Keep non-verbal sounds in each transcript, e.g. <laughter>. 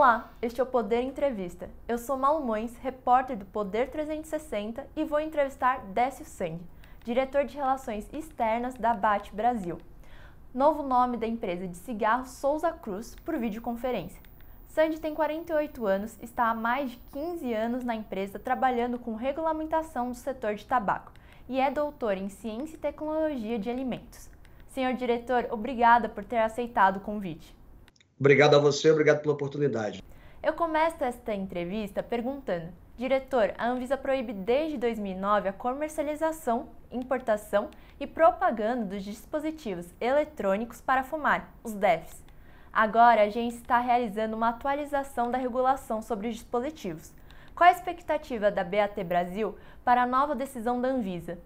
Olá, este é o Poder Entrevista. Eu sou Malu Mões, repórter do Poder 360 e vou entrevistar Décio Sangue, diretor de Relações Externas da BAT Brasil. Novo nome da empresa de cigarros Souza Cruz por videoconferência. Sandy tem 48 anos, está há mais de 15 anos na empresa trabalhando com regulamentação do setor de tabaco e é doutor em Ciência e Tecnologia de Alimentos. Senhor diretor, obrigada por ter aceitado o convite. Obrigado a você, obrigado pela oportunidade. Eu começo esta entrevista perguntando: Diretor, a Anvisa proíbe desde 2009 a comercialização, importação e propaganda dos dispositivos eletrônicos para fumar, os DEFs. Agora, a agência está realizando uma atualização da regulação sobre os dispositivos. Qual a expectativa da BAT Brasil para a nova decisão da Anvisa?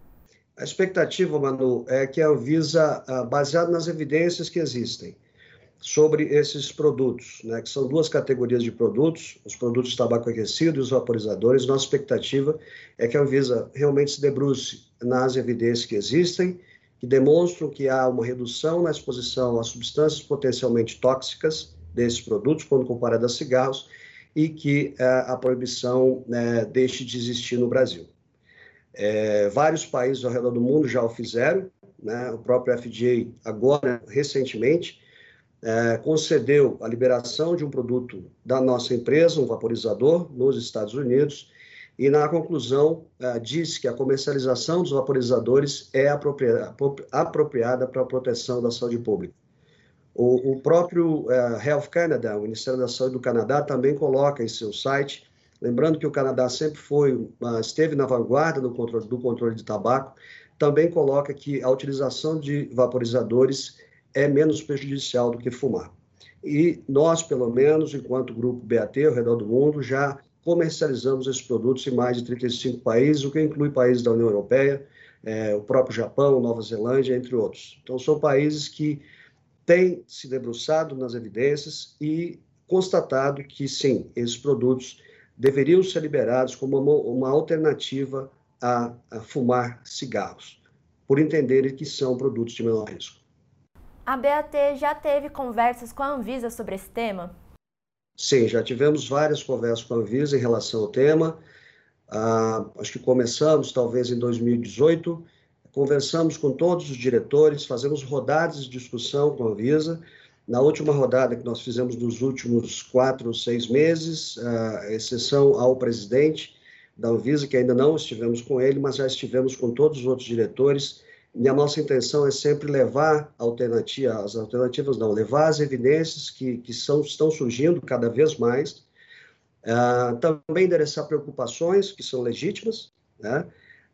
A expectativa, Manu, é que a Anvisa, ah, baseada nas evidências que existem, sobre esses produtos, né, que são duas categorias de produtos, os produtos de tabaco aquecido e os vaporizadores. Nossa expectativa é que a Anvisa realmente se debruce nas evidências que existem, que demonstram que há uma redução na exposição a substâncias potencialmente tóxicas desses produtos, quando comparado a cigarros, e que é, a proibição né, deixe de existir no Brasil. É, vários países ao redor do mundo já o fizeram, né, o próprio FDA agora, recentemente, é, concedeu a liberação de um produto da nossa empresa, um vaporizador, nos Estados Unidos, e na conclusão é, disse que a comercialização dos vaporizadores é apropriada, apropriada para a proteção da saúde pública. O, o próprio é, Health Canada, o Ministério da Saúde do Canadá, também coloca em seu site, lembrando que o Canadá sempre foi, esteve na vanguarda do controle, do controle de tabaco, também coloca que a utilização de vaporizadores é menos prejudicial do que fumar. E nós, pelo menos, enquanto grupo BAT, ao redor do mundo, já comercializamos esses produtos em mais de 35 países, o que inclui países da União Europeia, é, o próprio Japão, Nova Zelândia, entre outros. Então, são países que têm se debruçado nas evidências e constatado que, sim, esses produtos deveriam ser liberados como uma, uma alternativa a, a fumar cigarros, por entenderem que são produtos de menor risco. A BAT já teve conversas com a Anvisa sobre esse tema? Sim, já tivemos várias conversas com a Anvisa em relação ao tema. Ah, acho que começamos talvez em 2018, conversamos com todos os diretores, fazemos rodadas de discussão com a Anvisa. Na última rodada que nós fizemos nos últimos quatro ou seis meses, a exceção ao presidente da Anvisa, que ainda não estivemos com ele, mas já estivemos com todos os outros diretores, e a nossa intenção é sempre levar as alternativas não, levar as evidências que, que são, estão surgindo cada vez mais, uh, também endereçar preocupações que são legítimas, né?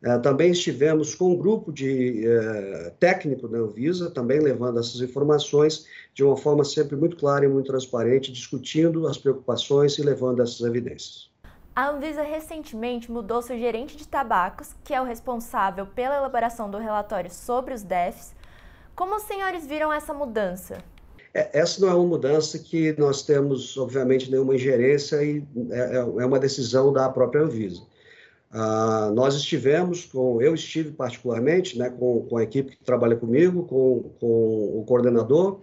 Uh, também estivemos com um grupo de uh, técnico da Anvisa, também levando essas informações de uma forma sempre muito clara e muito transparente, discutindo as preocupações e levando essas evidências. A Anvisa recentemente mudou seu gerente de tabacos, que é o responsável pela elaboração do relatório sobre os DEFs. Como os senhores viram essa mudança? É, essa não é uma mudança que nós temos, obviamente, nenhuma ingerência e é, é, é uma decisão da própria Anvisa. Ah, nós estivemos com, eu estive particularmente, né, com, com a equipe que trabalha comigo, com, com o coordenador,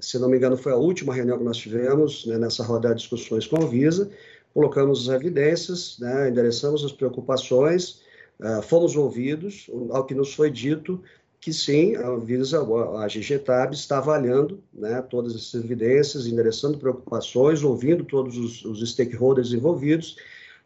se não me engano foi a última reunião que nós tivemos né, nessa rodada de discussões com a Anvisa, colocamos as evidências, né, endereçamos as preocupações, uh, fomos ouvidos, ao que nos foi dito que sim, a Visa, a GGTAB está avaliando né, todas essas evidências, endereçando preocupações, ouvindo todos os, os stakeholders envolvidos,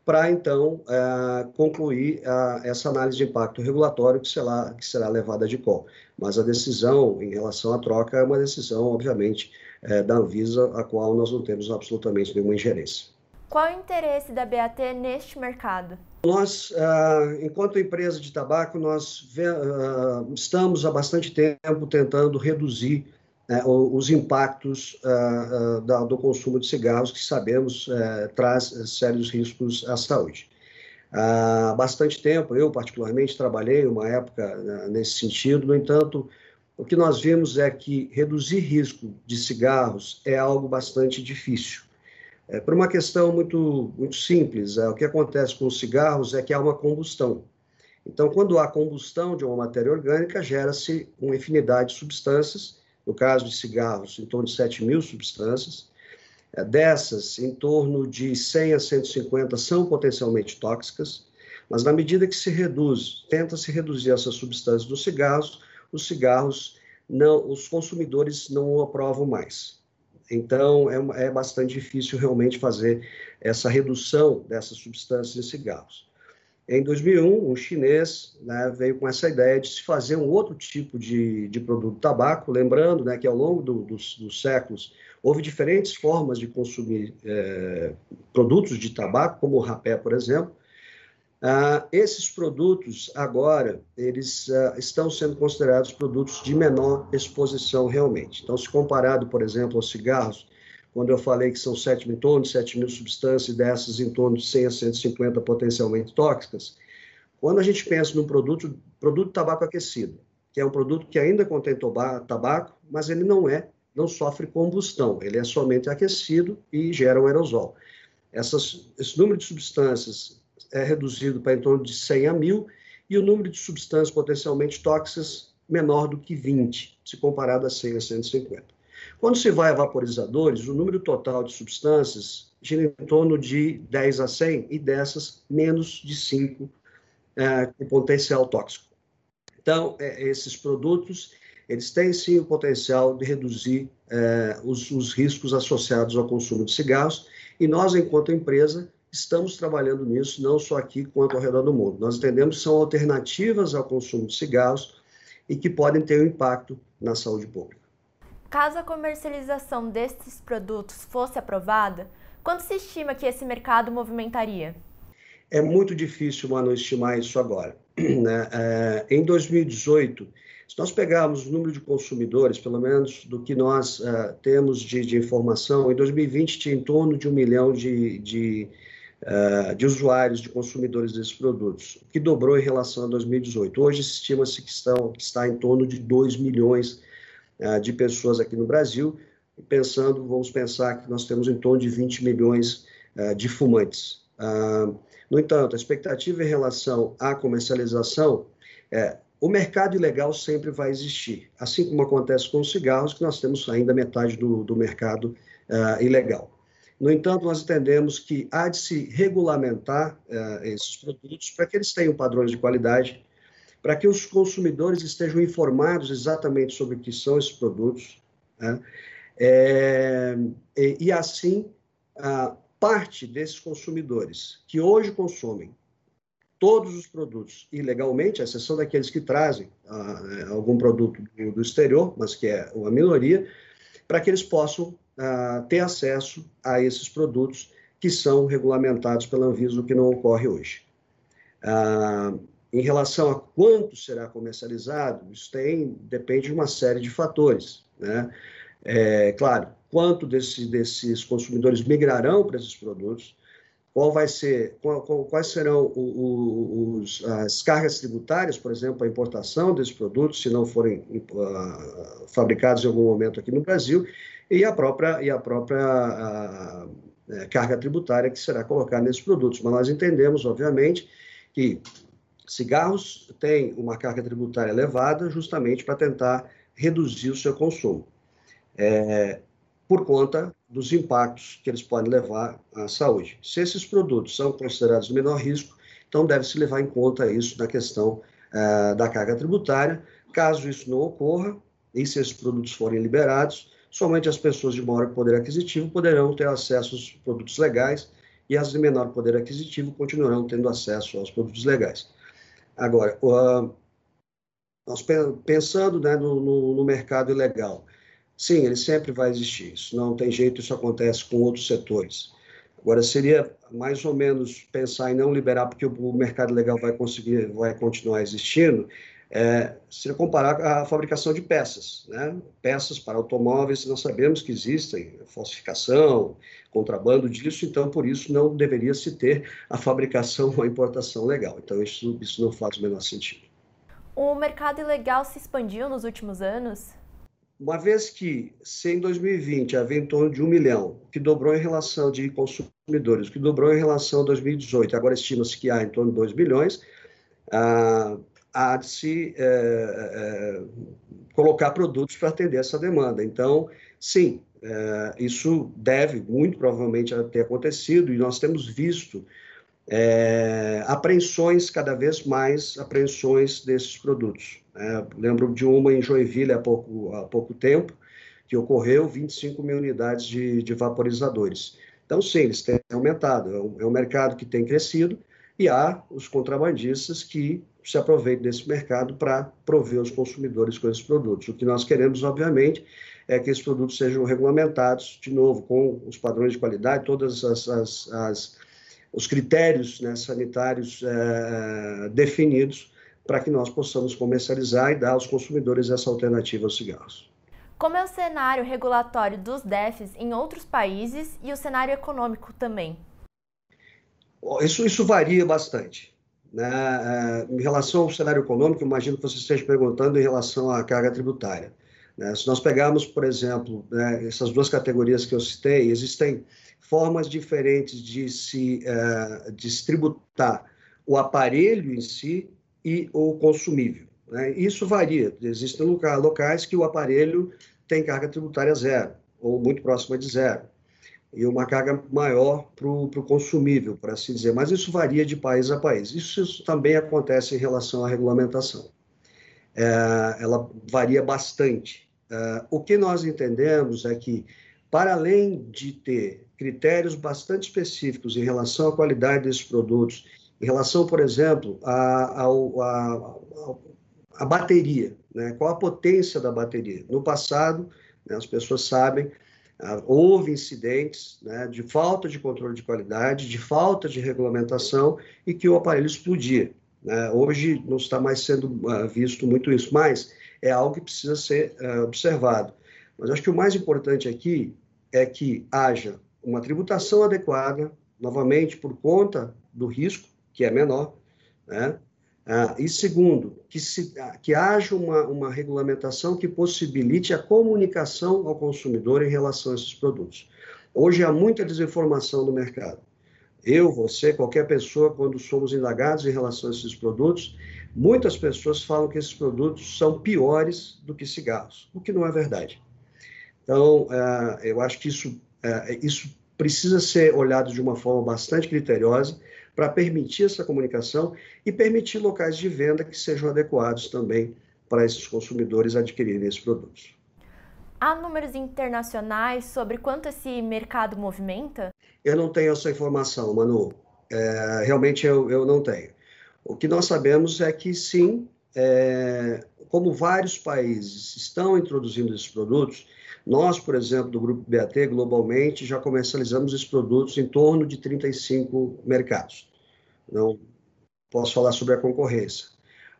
para então uh, concluir uh, essa análise de impacto regulatório que será, que será levada de cor. Mas a decisão em relação à troca é uma decisão, obviamente, uh, da Anvisa, a qual nós não temos absolutamente nenhuma ingerência. Qual o interesse da BAT neste mercado? Nós, uh, enquanto empresa de tabaco, nós uh, estamos há bastante tempo tentando reduzir uh, os impactos ah, do consumo de cigarros, que sabemos eh, traz sérios riscos à saúde. Há bastante tempo, eu particularmente trabalhei uma época nesse sentido, no entanto, o que nós vimos é que reduzir risco de cigarros é algo bastante difícil. É, por uma questão muito, muito simples, é, o que acontece com os cigarros é que há uma combustão. Então, quando há combustão de uma matéria orgânica, gera-se uma infinidade de substâncias, no caso de cigarros, em torno de 7 mil substâncias, É, dessas, em torno de 100 a 150 são potencialmente tóxicas, mas na medida que se reduz, tenta-se reduzir essas substâncias dos cigarros, os cigarros não, os consumidores não aprovam mais. Então, é, é bastante difícil realmente fazer essa redução dessas substâncias em cigarros. Em 2001, um chinês né, veio com essa ideia de se fazer um outro tipo de, de produto tabaco, lembrando né, que ao longo do, dos, dos, séculos houve diferentes formas de consumir é, produtos de tabaco, como o rapé, por exemplo, ah, esses produtos agora eles ah, estão sendo considerados produtos de menor exposição realmente. Então, se comparado, por exemplo, aos cigarros, quando eu falei que são 7 mil, de 7 mil substâncias, dessas em torno de 100 a 150 potencialmente tóxicas, quando a gente pensa no produto, produto tabaco aquecido, que é um produto que ainda contém tabaco, mas ele não é, não sofre combustão, ele é somente aquecido e gera um aerosol. Essas, esse número de substâncias é reduzido para em torno de 100 a 1000 e o número de substâncias potencialmente tóxicas menor do que 20, se comparado a 100 a 150. Quando se vai a vaporizadores, o número total de substâncias gira em torno de 10 a 100 e dessas menos de 5 é, com potencial tóxico. Então, é, esses produtos, eles têm sim o potencial de reduzir é, os, os riscos associados ao consumo de cigarros e nós, enquanto empresa, estamos trabalhando nisso, não só aqui, quanto ao redor do mundo. Nós entendemos que são alternativas ao consumo de cigarros e que podem ter um impacto na saúde pública. Caso a comercialização destes produtos fosse aprovada, quanto se estima que esse mercado movimentaria? É muito difícil, Manu, estimar isso agora. <clears throat> Né? É, em 2018, se nós pegarmos o número de consumidores, pelo menos do que nós uh, temos de, de, informação, em 2020 tinha em torno de um milhão de, de uh, de usuários, de consumidores desses produtos, que dobrou em relação a 2018. Hoje estima-se que, estão, está em torno de 2 milhões uh, de pessoas aqui no Brasil, pensando, vamos pensar que nós temos em torno de 20 milhões uh, de fumantes. no entanto, a expectativa em relação à comercialização é o mercado ilegal sempre vai existir, assim como acontece com os cigarros, que nós temos ainda metade do, do mercado uh, ilegal. No entanto, nós entendemos que há de se regulamentar uh, esses produtos para que eles tenham padrões de qualidade, para que os consumidores estejam informados exatamente sobre o que são esses produtos, né? é, e, e, assim, parte desses consumidores que hoje consomem todos os produtos ilegalmente, à exceção daqueles que trazem uh, algum produto do exterior, mas que é uma minoria, para que eles possam ter acesso a esses produtos que são regulamentados pela Anvisa, o que não ocorre hoje. Uh, em relação a quanto será comercializado, isso tem, depende de uma série de fatores. Né? É, claro, quanto desse, desses consumidores migrarão para esses produtos, qual vai ser, qual, qual, quais serão os, as cargas tributárias, por exemplo, a importação desses produtos, se não forem uh, fabricados em algum momento aqui no Brasil, e a própria, e a própria a, a carga tributária que será colocada nesses produtos. Mas nós entendemos, obviamente, que cigarros têm uma carga tributária elevada justamente para tentar reduzir o seu consumo, é, por conta dos impactos que eles podem levar à saúde. Se esses produtos são considerados de menor risco, então deve-se levar em conta isso na questão é, da carga tributária. Caso isso não ocorra, e se esses produtos forem liberados, somente as pessoas de maior poder aquisitivo poderão ter acesso aos produtos legais e as de menor poder aquisitivo continuarão tendo acesso aos produtos legais. Agora, uh, nós pensando né, no, no, no, mercado ilegal, sim, ele sempre vai existir, isso não tem jeito, isso acontece com outros setores. Agora, seria mais ou menos pensar em não liberar porque o mercado legal vai conseguir, vai continuar existindo, é, se comparar a fabricação de peças, né? Peças para automóveis, nós sabemos que existem falsificação, contrabando disso, então por isso não deveria se ter a fabricação ou a importação legal. Então isso, isso não faz o menor sentido. O mercado ilegal se expandiu nos últimos anos? Uma vez que, se em 2020 havia em torno de um milhão, que dobrou em relação de consumidores, que dobrou em relação a 2018, agora estima-se que há em torno de 2 bilhões, ah, há de se é, é, colocar produtos para atender essa demanda. Então, sim, é, isso deve muito provavelmente ter acontecido e nós temos visto apreensões, cada vez mais apreensões desses produtos. É, lembro de uma em Joinville há pouco, há pouco tempo, que ocorreu 25 mil unidades de, de vaporizadores. Então, sim, eles têm aumentado. É um, é um mercado que tem crescido e há os contrabandistas que se aproveitam desse mercado para prover os consumidores com esses produtos. O que nós queremos, obviamente, é que esses produtos sejam regulamentados, de novo, com os padrões de qualidade, todas as, as, as os critérios né, sanitários é, definidos para que nós possamos comercializar e dar aos consumidores essa alternativa aos cigarros. Como é o cenário regulatório dos DEFs em outros países e o cenário econômico também? Isso, isso varia bastante. Né? É, em relação ao cenário econômico, imagino que você esteja perguntando em relação à carga tributária. Né? Se nós pegarmos, por exemplo, né, essas duas categorias que eu citei, existem formas diferentes de se uh, distributar o aparelho em si e o consumível. Né? Isso varia. Existem locais que o aparelho tem carga tributária zero, ou muito próxima de zero, e uma carga maior para o consumível, por assim dizer. Mas isso varia de país a país. Isso, isso também acontece em relação à regulamentação. É, ela varia bastante. É, o que nós entendemos é que, para além de ter critérios bastante específicos em relação à qualidade desses produtos, em relação, por exemplo, à, bateria, né? qual a potência da bateria. No passado, né, as pessoas sabem, houve incidentes né, de falta de controle de qualidade, de falta de regulamentação e que o aparelho explodia. Né? Hoje não está mais sendo uh, visto muito isso, mas é algo que precisa ser uh, observado. Mas acho que o mais importante aqui é que haja uma tributação adequada, novamente por conta do risco, que é menor, né? Ah, e segundo, que, se, que haja uma, uma regulamentação que possibilite a comunicação ao consumidor em relação a esses produtos. Hoje há muita desinformação no mercado. Eu, você, qualquer pessoa, quando somos indagados em relação a esses produtos, muitas pessoas falam que esses produtos são piores do que cigarros, o que não é verdade. Então, ah, eu acho que isso é, isso precisa ser olhado de uma forma bastante criteriosa para permitir essa comunicação e permitir locais de venda que sejam adequados também para esses consumidores adquirirem esses produtos. Há números internacionais sobre quanto esse mercado movimenta? Eu não tenho essa informação, Manu. É, realmente eu, eu não tenho. O que nós sabemos é que sim, é, como vários países estão introduzindo esses produtos, nós, por exemplo, do Grupo BAT, globalmente, já comercializamos esses produtos em torno de 35 mercados. Não posso falar sobre a concorrência.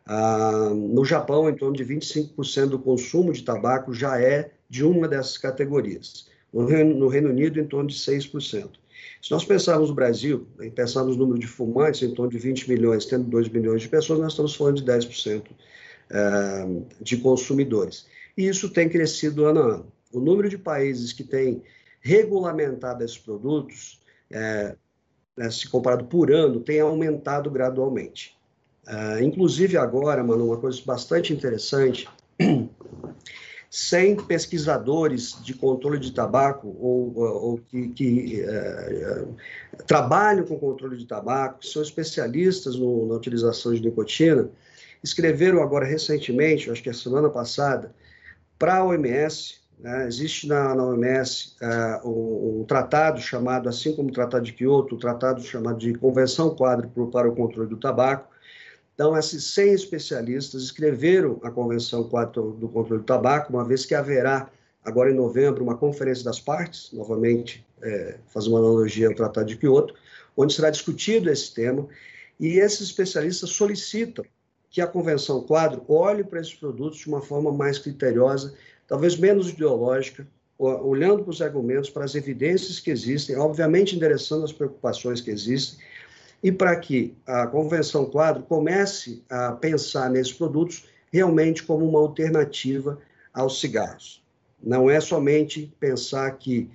Ah, no Japão, em torno de 25% do consumo de tabaco já é de uma dessas categorias. No Reino, no Reino Unido, em torno de 6%. Se nós pensarmos no Brasil, e pensarmos no número de fumantes, em torno de 20 milhões, tendo 2 milhões de pessoas, nós estamos falando de 10% ah, de consumidores. E isso tem crescido ano a ano o número de países que têm regulamentado esses produtos, é, né, se comparado por ano, tem aumentado gradualmente. Uh, inclusive agora, mano, uma coisa bastante interessante, <clears throat> 100 pesquisadores de controle de tabaco ou, ou que, que uh, trabalham com controle de tabaco, que são especialistas no, na utilização de nicotina, escreveram agora recentemente, acho que a semana passada, para a OMS, né? Existe na, na OMS uh, é, um, um, tratado chamado, assim como o Tratado de Kyoto, um tratado chamado de Convenção Quadro para o Controle do Tabaco. Então, esses 100 especialistas escreveram a Convenção Quadro do Controle do Tabaco, uma vez que haverá, agora em novembro, uma conferência das partes, novamente, é, faz uma analogia ao Tratado de Kyoto, onde será discutido esse tema, e esses especialistas solicitam que a Convenção Quadro olhe para esses produtos de uma forma mais criteriosa talvez menos ideológica, olhando para os argumentos, para as evidências que existem, obviamente endereçando as preocupações que existem, e para que a Convenção Quadro comece a pensar nesses produtos realmente como uma alternativa aos cigarros. Não é somente pensar que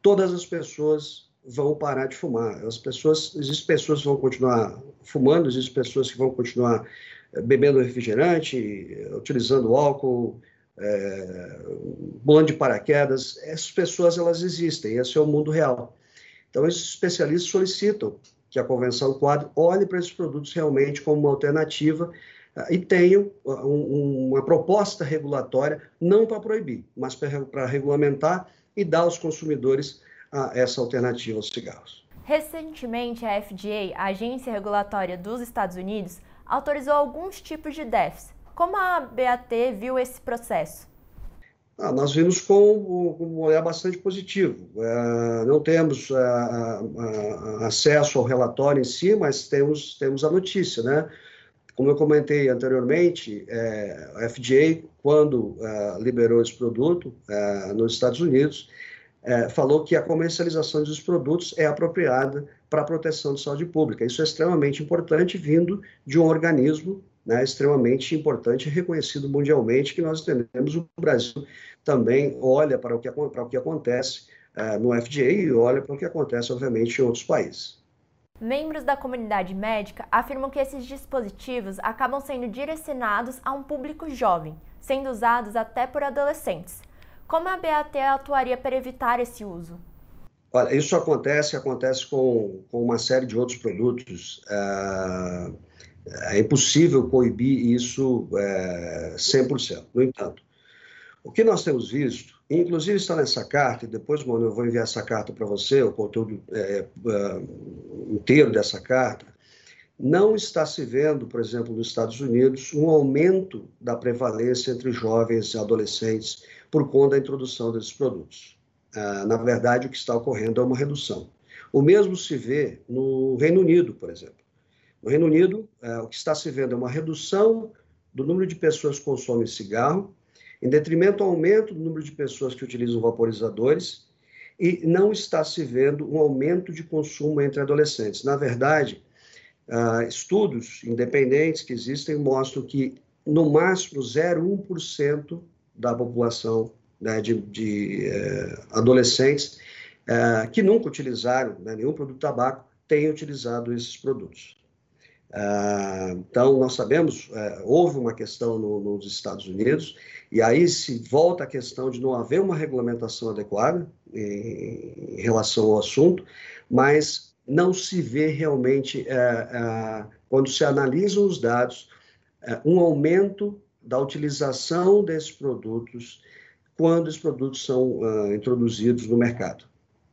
todas as pessoas vão parar de fumar. As pessoas, existem pessoas que vão continuar fumando, existem pessoas que vão continuar bebendo refrigerante, utilizando álcool, é, de paraquedas. Essas pessoas elas existem, esse é o mundo real. Então, esses especialistas solicitam que a Convenção Quadro olhe para esses produtos realmente como uma alternativa uh, e tenham um, uma proposta regulatória, não para proibir, mas para regulamentar e dar aos consumidores uh, essa alternativa aos cigarros. Recentemente, a FDA, a Agência Regulatória dos Estados Unidos, autorizou alguns tipos de DEFs. Como a BAT viu esse processo? Ah, nós vimos com, um olhar bastante positivo. É, não temos é, acesso ao relatório em si, mas temos, temos a notícia, né? Como eu comentei anteriormente, é, a FDA, quando é, liberou esse produto é, nos Estados Unidos, é, falou que a comercialização dos produtos é apropriada para a proteção de saúde pública. Isso é extremamente importante, vindo de um organismo né, extremamente importante e reconhecido mundialmente, que nós entendemos o Brasil também olha para o que, para o que acontece uh, no FDA e olha para o que acontece, obviamente, em outros países. Membros da comunidade médica afirmam que esses dispositivos acabam sendo direcionados a um público jovem, sendo usados até por adolescentes. Como a BAT atuaria para evitar esse uso? Olha, isso acontece, acontece com, com uma série de outros produtos. Uh, é impossível coibir isso é, 100%. No entanto, o que nós temos visto, inclusive está nessa carta, e depois, mano, eu vou enviar essa carta para você, o conteúdo é, é, inteiro dessa carta, não está se vendo, por exemplo, nos Estados Unidos, um aumento da prevalência entre jovens e adolescentes por conta da introdução desses produtos. Ah, na verdade, o que está ocorrendo é uma redução. O mesmo se vê no Reino Unido, por exemplo. No Reino Unido, é, o que está se vendo é uma redução do número de pessoas que consomem cigarro, em detrimento ao aumento do número de pessoas que utilizam vaporizadores, e não está se vendo um aumento de consumo entre adolescentes. Na verdade, uh, estudos independentes que existem mostram que, no máximo, 0,1% da população né, de, de uh, adolescentes uh, que nunca utilizaram né, nenhum produto tabaco tem utilizado esses produtos. Ah, então, nós sabemos, é, houve uma questão no, nos Estados Unidos, e aí se volta a questão de não haver uma regulamentação adequada em, relação ao assunto, mas não se vê realmente, é, é, quando se analisam os dados, um aumento da utilização desses produtos quando os produtos são uh, introduzidos no mercado.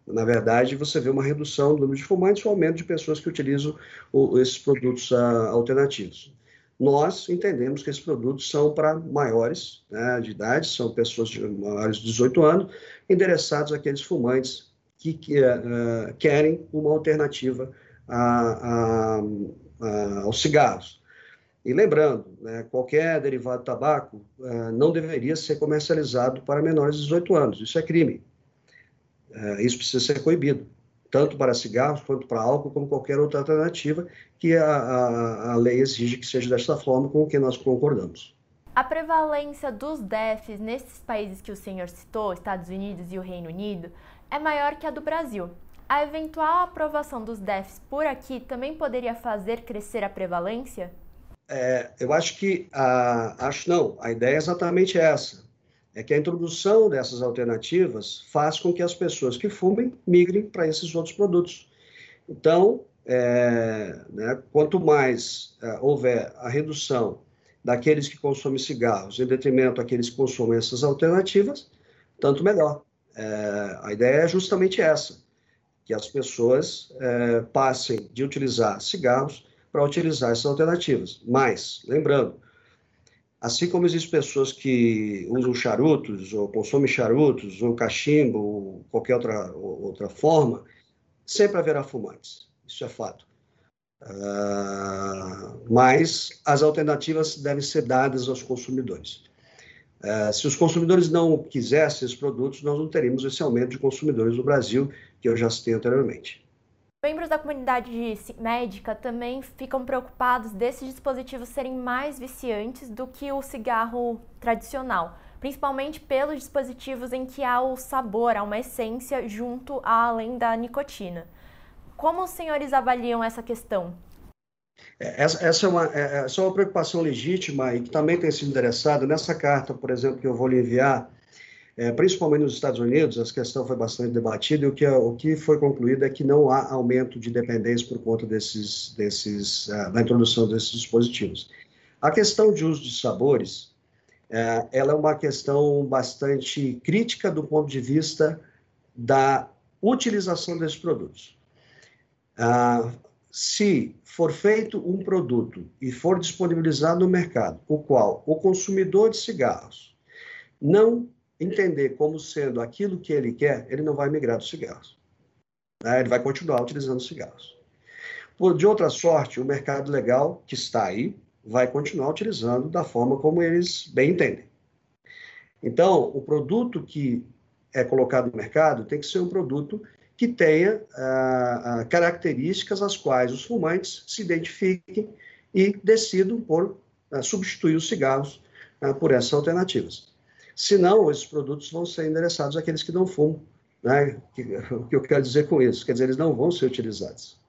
Na verdade, você vê uma redução do número de fumantes um aumento de pessoas que utilizam o, esses produtos uh, alternativos. Nós entendemos que esses produtos são para maiores né, de idade, são pessoas de maiores de 18 anos, endereçados àqueles fumantes que, que uh, querem uma alternativa a, a, a, aos cigarros. E lembrando, né, qualquer derivado de tabaco uh, não deveria ser comercializado para menores de 18 anos. Isso é crime. É, isso precisa ser coibido, tanto para cigarros quanto para álcool, como qualquer outra alternativa que a, a, a lei exige que seja desta forma, com o que nós concordamos. A prevalência dos DEFs nesses países que o senhor citou, Estados Unidos e o Reino Unido, é maior que a do Brasil. A eventual aprovação dos DEFs por aqui também poderia fazer crescer a prevalência? É, eu acho que, a, acho não, a ideia é exatamente essa é que a introdução dessas alternativas faz com que as pessoas que fumem migrem para esses outros produtos. Então, é, né, quanto mais é, houver a redução daqueles que consomem cigarros em detrimento daqueles que consomem essas alternativas, tanto melhor. É, a ideia é justamente essa, que as pessoas é, passem de utilizar cigarros para utilizar essas alternativas. Mas, lembrando, Assim como existem pessoas que usam charutos, ou consomem charutos, ou cachimbo, ou qualquer outra, outra forma, sempre haverá fumantes. Isso é fato. Uh, mas as alternativas devem ser dadas aos consumidores. Uh, se os consumidores não quisessem esses produtos, nós não teríamos esse aumento de consumidores no Brasil, que eu já citei anteriormente. Membros da comunidade médica também ficam preocupados desses dispositivos serem mais viciantes do que o cigarro tradicional, principalmente pelos dispositivos em que há o sabor, há uma essência junto além da nicotina. Como os senhores avaliam essa questão? É, essa, essa, é uma, é, essa é uma preocupação legítima e que também tem sido endereçada nessa carta, por exemplo, que eu vou lhe enviar, é, principalmente nos Estados Unidos, essa questão foi bastante debatida e o que, o que foi concluído é que não há aumento de dependência por conta desses, desses, uh, da introdução desses dispositivos. A questão de uso de sabores, uh, ela é uma questão bastante crítica do ponto de vista da utilização desses produtos. Uh, se for feito um produto e for disponibilizado no mercado, o qual o consumidor de cigarros não entender como sendo aquilo que ele quer, ele não vai migrar dos cigarros. Né? Ele vai continuar utilizando cigarros. De outra sorte, o mercado legal que está aí vai continuar utilizando da forma como eles bem entendem. Então, o produto que é colocado no mercado tem que ser um produto que tenha ah, ah, características às quais os fumantes se identifiquem e decidam por ah, substituir os cigarros ah, por essas alternativas. Senão, esses produtos vão ser endereçados àqueles que não fumam. Né? O que eu quero dizer com isso? Quer dizer, eles não vão ser utilizados.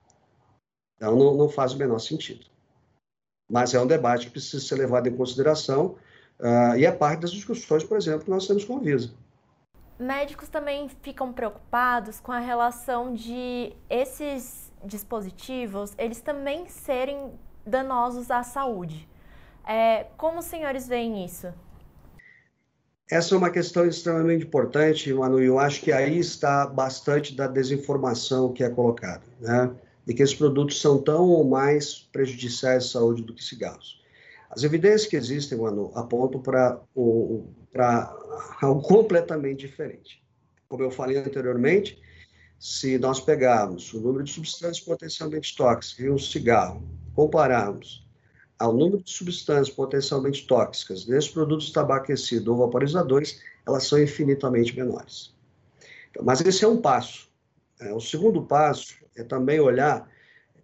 Então, não, não faz o menor sentido. Mas é um debate que precisa ser levado em consideração uh, e é parte das discussões, por exemplo, que nós temos com a Visa. Médicos também ficam preocupados com a relação de esses dispositivos, eles também serem danosos à saúde. É, como os senhores veem isso? Essa é uma questão extremamente importante, Manu, e eu acho que aí está bastante da desinformação que é colocada, né? De que esses produtos são tão ou mais prejudiciais à saúde do que cigarros. As evidências que existem, Manu, apontam para <laughs> algo completamente diferente. Como eu falei anteriormente, se nós pegarmos o número de substâncias potencialmente tóxicas em um cigarro, compararmos ao número de substâncias potencialmente tóxicas nesses produtos tabaquecidos ou vaporizadores, elas são infinitamente menores. Então, mas esse é um passo. É, o segundo passo é também olhar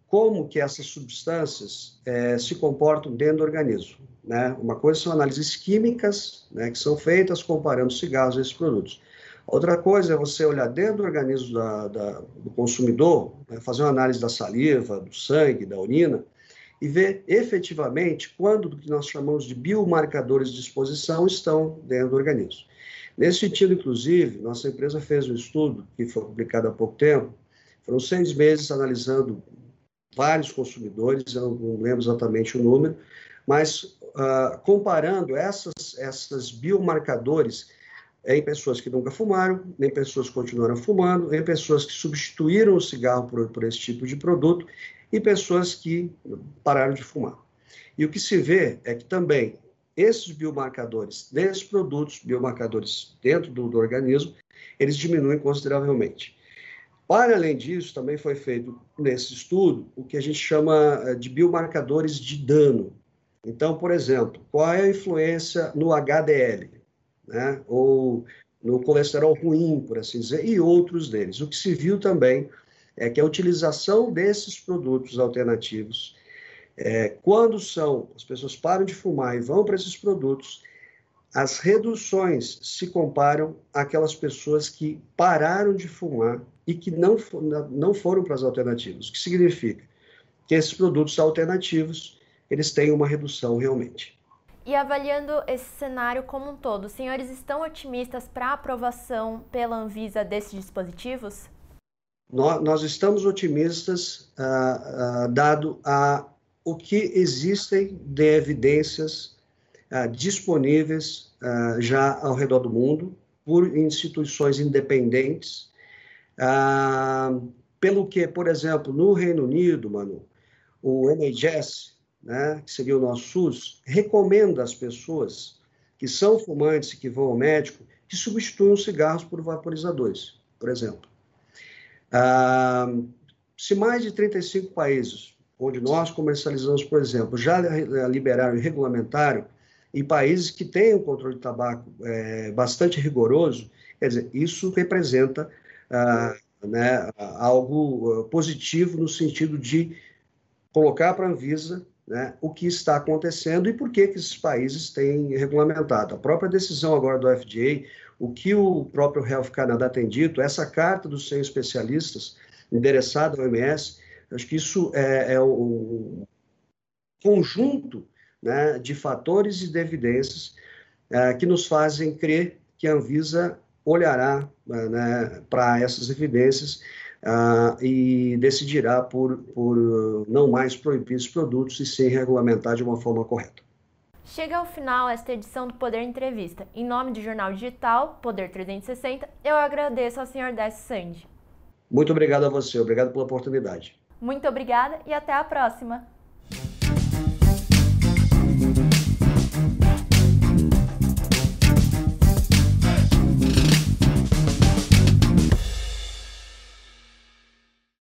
como que essas substâncias é, se comportam dentro do organismo. Né? Uma coisa são análises químicas, né, que são feitas comparando cigarros a esses produtos. Outra coisa é você olhar dentro do organismo da, da, do consumidor, né, fazer uma análise da saliva, do sangue, da urina, e ver efetivamente quando do que nós chamamos de biomarcadores de exposição estão dentro do organismo. Nesse sentido, inclusive, nossa empresa fez um estudo que foi publicado há pouco tempo, foram seis meses analisando vários consumidores, eu não lembro exatamente o número, mas uh, comparando essas, essas biomarcadores em pessoas que nunca fumaram, em pessoas que continuaram fumando, em pessoas que substituíram o cigarro por, por esse tipo de produto e pessoas que pararam de fumar. E o que se vê é que também esses biomarcadores desses produtos, biomarcadores dentro do, do organismo, eles diminuem consideravelmente. Para além disso, também foi feito nesse estudo o que a gente chama eh, de biomarcadores de dano. Então, por exemplo, qual é a influência no HDL, né? ou no colesterol ruim, por assim dizer, e outros deles. O que se viu também é que a utilização desses produtos alternativos, é, quando são, as pessoas param de fumar e vão para esses produtos, as reduções se comparam àquelas pessoas que pararam de fumar e que não, não foram para as alternativas. O que significa? Que esses produtos alternativos, eles têm uma redução realmente. E avaliando esse cenário como um todo, os senhores estão otimistas para a aprovação pela Anvisa desses dispositivos? Nós, estamos otimistas, ah, ah, dado a o que existem de evidências ah, disponíveis já ao redor do mundo por instituições independentes, pelo que, por exemplo, no Reino Unido, Manu, o NHS, né, que seria o nosso SUS, recomenda às pessoas que são fumantes que vão ao médico que substituam cigarros por vaporizadores, por exemplo. Se mais de 35 países, onde nós comercializamos, por exemplo, já liberaram e regulamentaram, em países que têm um controle de tabaco é, bastante rigoroso, quer dizer, isso representa ah, né, algo ah, positivo no sentido de colocar para a Anvisa né, o que está acontecendo e por que, que esses países têm regulamentado. A própria decisão agora do FDA, o que o próprio Health Canada tem dito, essa carta dos 100 especialistas endereçada ao OMS, acho que isso é, é o, conjunto né, de fatores e de evidências uh, que nos fazem crer que a Anvisa olhará uh, né, para essas evidências uh, e decidirá por, por não mais proibir os produtos e sim regulamentar de uma forma correta. Chega ao final esta edição do Poder Entrevista. Em nome do Jornal Digital, Poder 360, eu agradeço ao Sr. Décio Sandi. Muito obrigado a você, obrigado pela oportunidade. Muito obrigada e até a próxima!